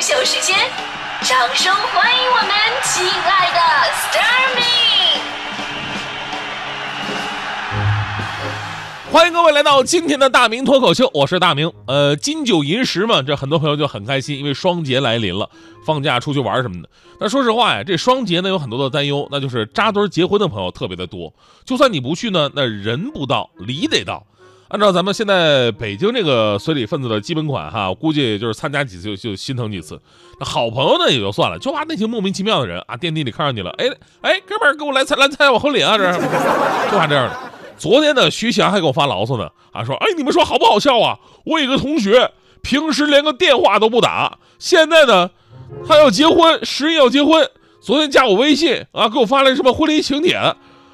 秀时间，掌声欢迎我们亲爱的 Starmy。欢迎各位来到今天的大明脱口秀，我是大明。呃，金九银十嘛，这很多朋友就很开心，因为双节来临了，放假出去玩什么的。但说实话呀，这双节呢有很多的担忧，那就是扎堆结婚的朋友特别的多。就算你不去呢，那人不到，礼得到。按照咱们现在北京这个随礼分子的基本款哈，我估计就是参加几次就就心疼几次。那好朋友呢也就算了，就怕那些莫名其妙的人啊，电梯里看上你了，哎哎，哥们儿给我来参来参加我婚礼啊，这 就怕这样的。昨天呢，徐翔还给我发牢骚呢，啊说，哎，你们说好不好笑啊？我有个同学，平时连个电话都不打，现在呢，他要结婚，十一要结婚，昨天加我微信啊，给我发来什么婚礼请帖，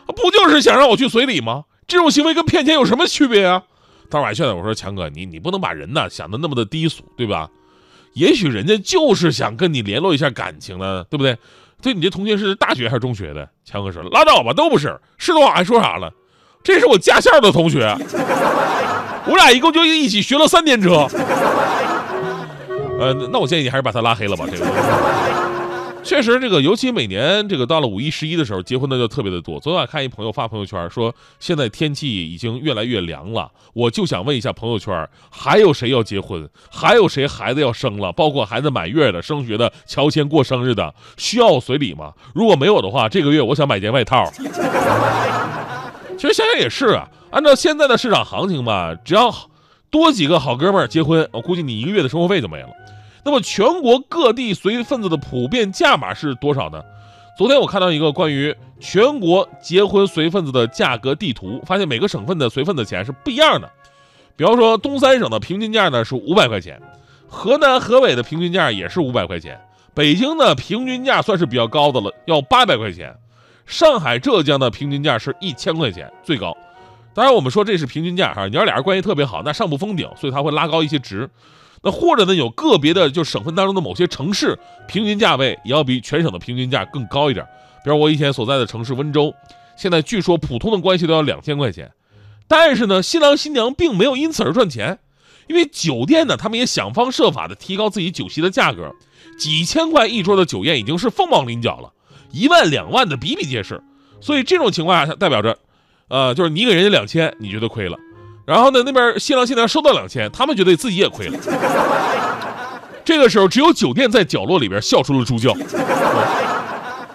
不就是想让我去随礼吗？这种行为跟骗钱有什么区别啊？当时我还劝他，我说强哥，你你不能把人呢想的那么的低俗，对吧？也许人家就是想跟你联络一下感情呢，对不对？对你这同学是大学还是中学的？强哥说拉倒吧，都不是，是的话还说啥了？这是我驾校的同学，我俩一共就一起学了三年车。呃，那我建议你还是把他拉黑了吧。这个确实，这个尤其每年这个到了五一、十一的时候，结婚的就特别的多。昨晚看一朋友发朋友圈说，现在天气已经越来越凉了，我就想问一下朋友圈，还有谁要结婚？还有谁孩子要生了？包括孩子满月的、升学的、乔迁过生日的，需要我随礼吗？如果没有的话，这个月我想买件外套。其实想想也是啊，按照现在的市场行情吧，只要多几个好哥们儿结婚，我估计你一个月的生活费就没了。那么全国各地随份子的普遍价码是多少呢？昨天我看到一个关于全国结婚随份子的价格地图，发现每个省份的随份子钱是不一样的。比方说东三省的平均价呢是五百块钱，河南河北的平均价也是五百块钱，北京的平均价算是比较高的了，要八百块钱。上海、浙江的平均价是一千块钱，最高。当然，我们说这是平均价哈。你要俩人关系特别好，那上不封顶，所以他会拉高一些值。那或者呢，有个别的就省份当中的某些城市，平均价位也要比全省的平均价更高一点。比如我以前所在的城市温州，现在据说普通的关系都要两千块钱。但是呢，新郎新娘并没有因此而赚钱，因为酒店呢，他们也想方设法的提高自己酒席的价格，几千块一桌的酒宴已经是凤毛麟角了。一万两万的比比皆是，所以这种情况下，代表着，呃，就是你给人家两千，你觉得亏了，然后呢，那边新郎新娘收到两千，他们觉得自己也亏了。这个时候，只有酒店在角落里边笑出了猪叫。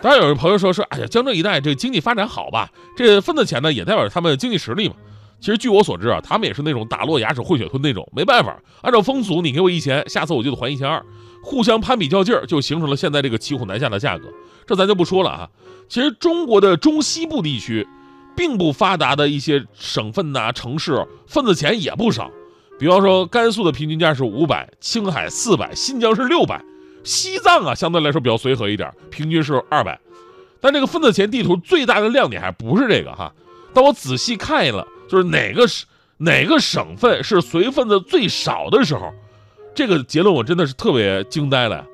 当然，有人朋友说说，哎呀，江浙一带这个经济发展好吧，这份子钱呢也代表着他们经济实力嘛。其实据我所知啊，他们也是那种打落牙齿混血吞那种，没办法，按照风俗，你给我一千，下次我就得还一千二。互相攀比较劲儿，就形成了现在这个骑虎难下的价格。这咱就不说了啊。其实中国的中西部地区，并不发达的一些省份呐、城市，份子钱也不少。比方说，甘肃的平均价是五百，青海四百，新疆是六百，西藏啊相对来说比较随和一点，平均是二百。但这个份子钱地图最大的亮点还不是这个哈。当我仔细看了，就是哪个省哪个省份是随份子最少的时候。这个结论我真的是特别惊呆了，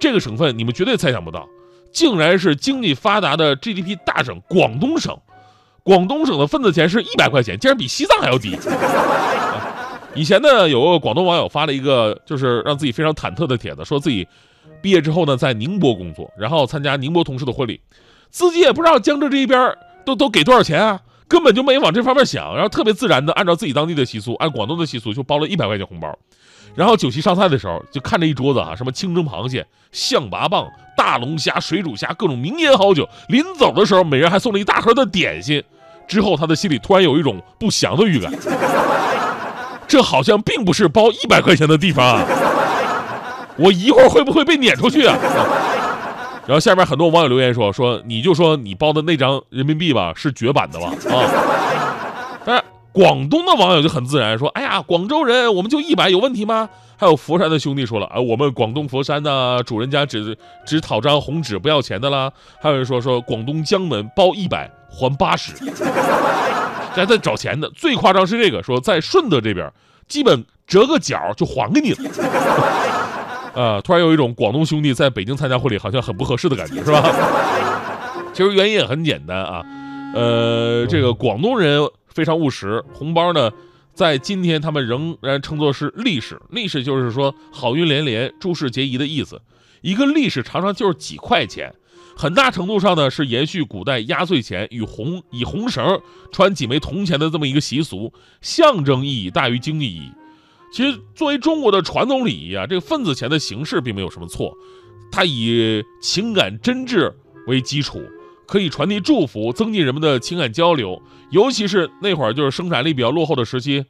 这个省份你们绝对猜想不到，竟然是经济发达的 GDP 大省广东省。广东省的份子钱是一百块钱，竟然比西藏还要低。以前呢，有个广东网友发了一个就是让自己非常忐忑的帖子，说自己毕业之后呢在宁波工作，然后参加宁波同事的婚礼，自己也不知道江浙这一边都都给多少钱啊，根本就没往这方面想，然后特别自然的按照自己当地的习俗，按广东的习俗就包了一百块钱红包。然后酒席上菜的时候，就看着一桌子啊，什么清蒸螃蟹、象拔蚌、大龙虾、水煮虾，各种名烟好酒。临走的时候，每人还送了一大盒的点心。之后，他的心里突然有一种不祥的预感，这好像并不是包一百块钱的地方啊！我一会儿会不会被撵出去啊？然后下面很多网友留言说：“说你就说你包的那张人民币吧，是绝版的吧？”啊，广东的网友就很自然说：“哎呀，广州人，我们就一百有问题吗？”还有佛山的兄弟说了：“啊，我们广东佛山的主人家只只讨张红纸不要钱的啦。”还有人说说广东江门包一百还八十，还在找钱的。最夸张是这个，说在顺德这边，基本折个角就还给你了。啊，突然有一种广东兄弟在北京参加婚礼好像很不合适的感觉，是吧？其实原因也很简单啊，呃，这个广东人。非常务实，红包呢，在今天他们仍然称作是历史。历史就是说好运连连、诸事皆宜的意思。一个历史常常就是几块钱，很大程度上呢是延续古代压岁钱与红以红绳穿几枚铜钱的这么一个习俗，象征意义大于经济意义。其实作为中国的传统礼仪啊，这个份子钱的形式并没有什么错，它以情感真挚为基础，可以传递祝福，增进人们的情感交流。尤其是那会儿就是生产力比较落后的时期，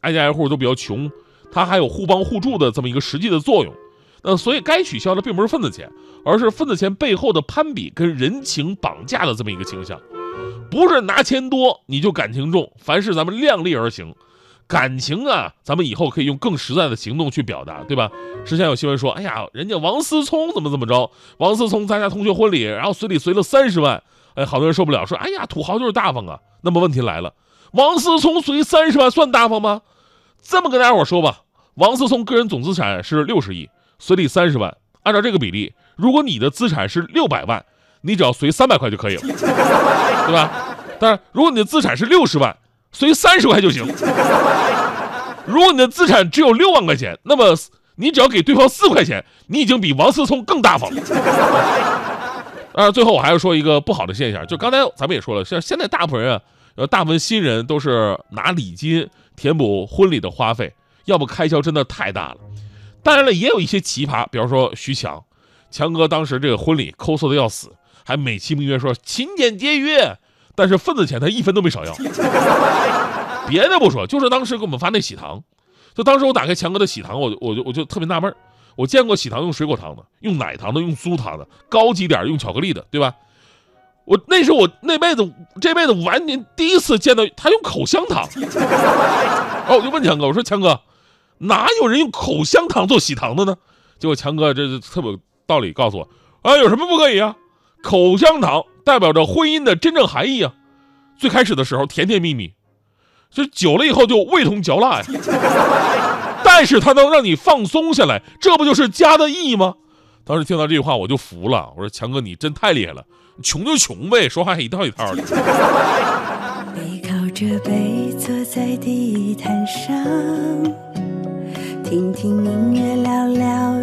挨家挨户都比较穷，它还有互帮互助的这么一个实际的作用。那所以该取消的并不是份子钱，而是份子钱背后的攀比跟人情绑架的这么一个倾向。不是拿钱多你就感情重，凡事咱们量力而行。感情啊，咱们以后可以用更实在的行动去表达，对吧？之前有新闻说，哎呀，人家王思聪怎么怎么着？王思聪参加同学婚礼，然后随礼随了三十万，哎，好多人受不了，说，哎呀，土豪就是大方啊。那么问题来了，王思聪随三十万算大方吗？这么跟大家伙说吧，王思聪个人总资产是六十亿。随礼三十万，按照这个比例，如果你的资产是六百万，你只要随三百块就可以了，对吧？但是如果你的资产是六十万，随三十块就行。如果你的资产只有六万块钱，那么你只要给对方四块钱，你已经比王思聪更大方了。当然，最后我还要说一个不好的现象，就刚才咱们也说了，像现在大部分人啊，呃，大部分新人都是拿礼金填补婚礼的花费，要不开销真的太大了。当然了，也有一些奇葩，比方说徐强，强哥当时这个婚礼抠搜的要死，还美其名曰说勤俭节约，但是份子钱他一分都没少要。别的不说，就是当时给我们发那喜糖，就当时我打开强哥的喜糖，我我就我就特别纳闷我见过喜糖用水果糖的，用奶糖的，用酥糖的，高级点用巧克力的，对吧？我那是我那辈子这辈子完全第一次见到他用口香糖。然后，我就问强哥，我说强哥。哪有人用口香糖做喜糖的呢？结果强哥这特别有道理告诉我，啊，有什么不可以啊？口香糖代表着婚姻的真正含义啊！最开始的时候甜甜蜜蜜，这久了以后就味同嚼蜡呀。但是它能让你放松下来，这不就是家的意义吗？当时听到这句话我就服了，我说强哥你真太厉害了，穷就穷呗，说话还一套一套的。背靠着背坐在地毯上。听听音乐，聊聊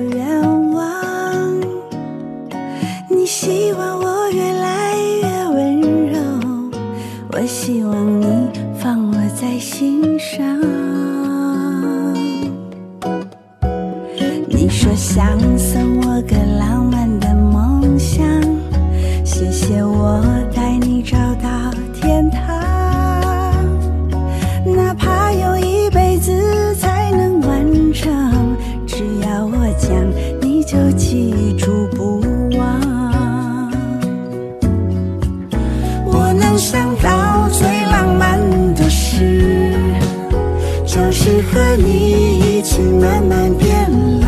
和你一起慢慢变老，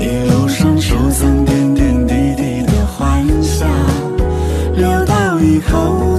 一路上收藏点点滴滴的欢笑，留到以后